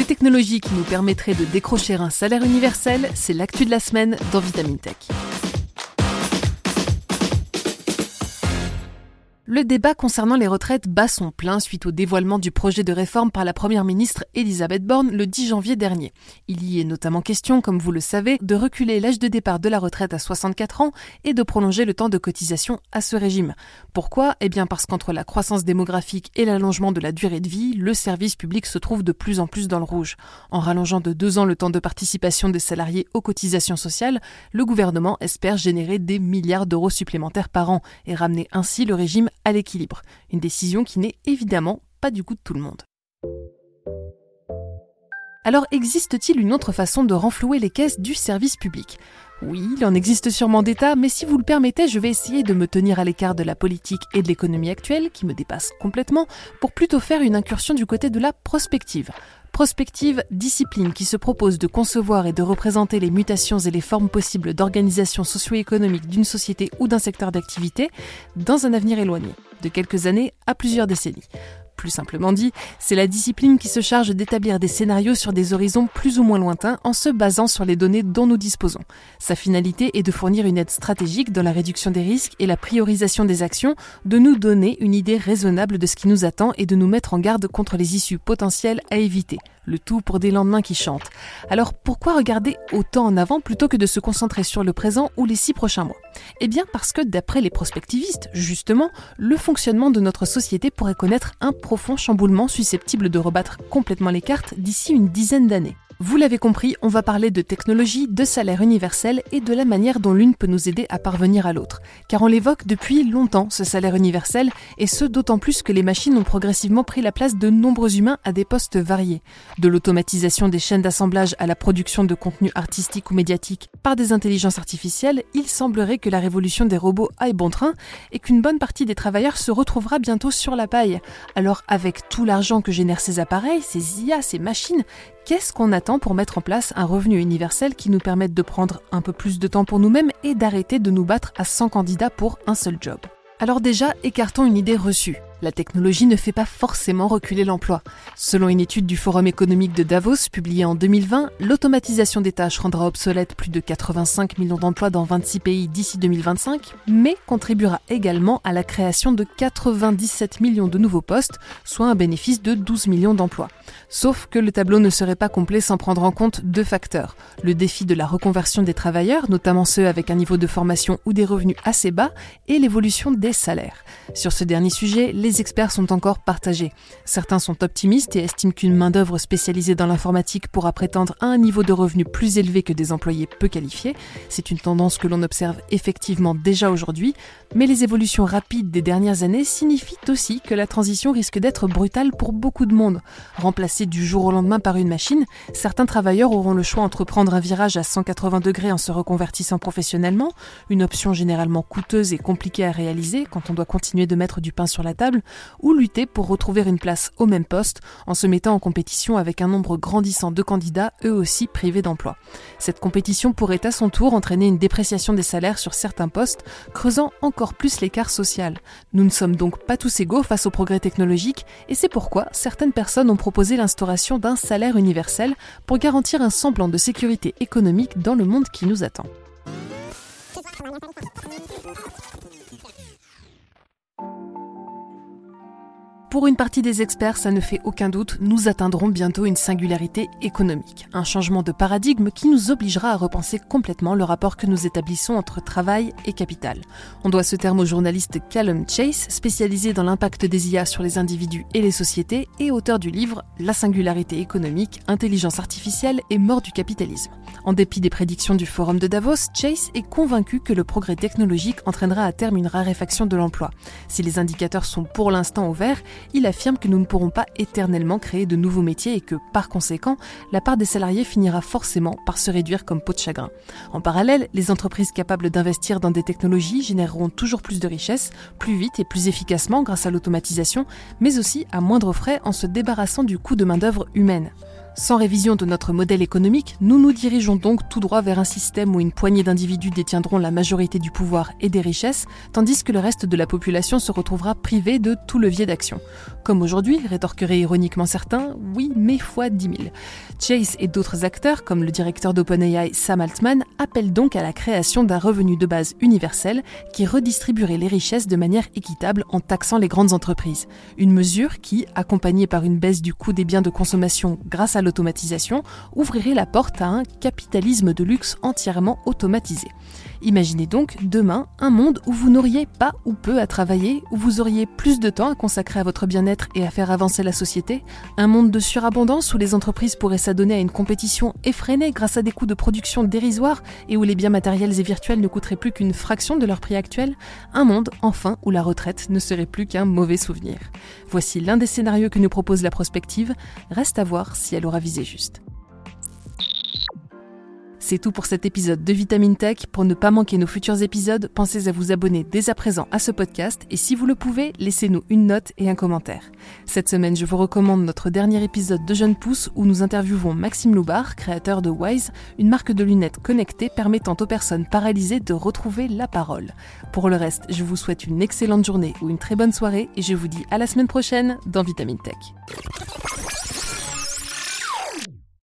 Des technologies qui nous permettraient de décrocher un salaire universel, c'est l'actu de la semaine dans Vitamine Tech. Le débat concernant les retraites bat son plein suite au dévoilement du projet de réforme par la première ministre Elisabeth Borne le 10 janvier dernier. Il y est notamment question, comme vous le savez, de reculer l'âge de départ de la retraite à 64 ans et de prolonger le temps de cotisation à ce régime. Pourquoi? Eh bien parce qu'entre la croissance démographique et l'allongement de la durée de vie, le service public se trouve de plus en plus dans le rouge. En rallongeant de deux ans le temps de participation des salariés aux cotisations sociales, le gouvernement espère générer des milliards d'euros supplémentaires par an et ramener ainsi le régime l'équilibre. Une décision qui n'est évidemment pas du goût de tout le monde. Alors existe-t-il une autre façon de renflouer les caisses du service public? Oui, il en existe sûrement d'États, mais si vous le permettez, je vais essayer de me tenir à l'écart de la politique et de l'économie actuelle, qui me dépasse complètement, pour plutôt faire une incursion du côté de la prospective. Prospective, discipline qui se propose de concevoir et de représenter les mutations et les formes possibles d'organisation socio-économique d'une société ou d'un secteur d'activité dans un avenir éloigné, de quelques années à plusieurs décennies. Plus simplement dit, c'est la discipline qui se charge d'établir des scénarios sur des horizons plus ou moins lointains en se basant sur les données dont nous disposons. Sa finalité est de fournir une aide stratégique dans la réduction des risques et la priorisation des actions, de nous donner une idée raisonnable de ce qui nous attend et de nous mettre en garde contre les issues potentielles à éviter le tout pour des lendemains qui chantent. Alors pourquoi regarder autant en avant plutôt que de se concentrer sur le présent ou les six prochains mois? Eh bien parce que d'après les prospectivistes, justement, le fonctionnement de notre société pourrait connaître un profond chamboulement susceptible de rebattre complètement les cartes d'ici une dizaine d'années. Vous l'avez compris, on va parler de technologie, de salaire universel et de la manière dont l'une peut nous aider à parvenir à l'autre. Car on l'évoque depuis longtemps, ce salaire universel, et ce d'autant plus que les machines ont progressivement pris la place de nombreux humains à des postes variés. De l'automatisation des chaînes d'assemblage à la production de contenus artistiques ou médiatiques par des intelligences artificielles, il semblerait que la révolution des robots aille bon train et qu'une bonne partie des travailleurs se retrouvera bientôt sur la paille. Alors avec tout l'argent que génèrent ces appareils, ces IA, ces machines, Qu'est-ce qu'on attend pour mettre en place un revenu universel qui nous permette de prendre un peu plus de temps pour nous-mêmes et d'arrêter de nous battre à 100 candidats pour un seul job? Alors déjà, écartons une idée reçue. La technologie ne fait pas forcément reculer l'emploi. Selon une étude du Forum économique de Davos publiée en 2020, l'automatisation des tâches rendra obsolète plus de 85 millions d'emplois dans 26 pays d'ici 2025, mais contribuera également à la création de 97 millions de nouveaux postes, soit un bénéfice de 12 millions d'emplois. Sauf que le tableau ne serait pas complet sans prendre en compte deux facteurs. Le défi de la reconversion des travailleurs, notamment ceux avec un niveau de formation ou des revenus assez bas, et l'évolution des salaires. Sur ce dernier sujet, les experts sont encore partagés. Certains sont optimistes et estiment qu'une main-d'œuvre spécialisée dans l'informatique pourra prétendre à un niveau de revenu plus élevé que des employés peu qualifiés. C'est une tendance que l'on observe effectivement déjà aujourd'hui, mais les évolutions rapides des dernières années signifient aussi que la transition risque d'être brutale pour beaucoup de monde. Remplacée du jour au lendemain par une machine, certains travailleurs auront le choix entre prendre un virage à 180 degrés en se reconvertissant professionnellement, une option généralement coûteuse et compliquée à réaliser quand on doit continuer de mettre du pain sur la table, ou lutter pour retrouver une place au même poste en se mettant en compétition avec un nombre grandissant de candidats, eux aussi privés d'emploi. Cette compétition pourrait à son tour entraîner une dépréciation des salaires sur certains postes, creusant encore plus l'écart social. Nous ne sommes donc pas tous égaux face au progrès technologique, et c'est pourquoi certaines personnes ont proposé l'instauration d'un salaire universel pour garantir un semblant de sécurité économique dans le monde qui nous attend. Pour une partie des experts, ça ne fait aucun doute, nous atteindrons bientôt une singularité économique, un changement de paradigme qui nous obligera à repenser complètement le rapport que nous établissons entre travail et capital. On doit ce terme au journaliste Callum Chase, spécialisé dans l'impact des IA sur les individus et les sociétés et auteur du livre La singularité économique, intelligence artificielle et mort du capitalisme. En dépit des prédictions du forum de Davos, Chase est convaincu que le progrès technologique entraînera à terme une raréfaction de l'emploi. Si les indicateurs sont pour l'instant au vert, il affirme que nous ne pourrons pas éternellement créer de nouveaux métiers et que, par conséquent, la part des salariés finira forcément par se réduire comme peau de chagrin. En parallèle, les entreprises capables d'investir dans des technologies généreront toujours plus de richesses, plus vite et plus efficacement grâce à l'automatisation, mais aussi à moindre frais en se débarrassant du coût de main-d'œuvre humaine. Sans révision de notre modèle économique, nous nous dirigeons donc tout droit vers un système où une poignée d'individus détiendront la majorité du pouvoir et des richesses, tandis que le reste de la population se retrouvera privé de tout levier d'action. Comme aujourd'hui, rétorqueraient ironiquement certains, oui, mais fois 10 000. Chase et d'autres acteurs, comme le directeur d'OpenAI Sam Altman, appellent donc à la création d'un revenu de base universel qui redistribuerait les richesses de manière équitable en taxant les grandes entreprises. Une mesure qui, accompagnée par une baisse du coût des biens de consommation grâce à l'automatisation, ouvrirait la porte à un capitalisme de luxe entièrement automatisé. Imaginez donc demain un monde où vous n'auriez pas ou peu à travailler, où vous auriez plus de temps à consacrer à votre bien-être et à faire avancer la société, un monde de surabondance où les entreprises pourraient s'adonner à une compétition effrénée grâce à des coûts de production dérisoires et où les biens matériels et virtuels ne coûteraient plus qu'une fraction de leur prix actuel, un monde enfin où la retraite ne serait plus qu'un mauvais souvenir. Voici l'un des scénarios que nous propose la prospective, reste à voir si elle aura visé juste. C'est tout pour cet épisode de Vitamine Tech. Pour ne pas manquer nos futurs épisodes, pensez à vous abonner dès à présent à ce podcast et si vous le pouvez, laissez-nous une note et un commentaire. Cette semaine, je vous recommande notre dernier épisode de Jeune Pousse où nous interviewons Maxime Loubar, créateur de Wise, une marque de lunettes connectées permettant aux personnes paralysées de retrouver la parole. Pour le reste, je vous souhaite une excellente journée ou une très bonne soirée et je vous dis à la semaine prochaine dans Vitamine Tech.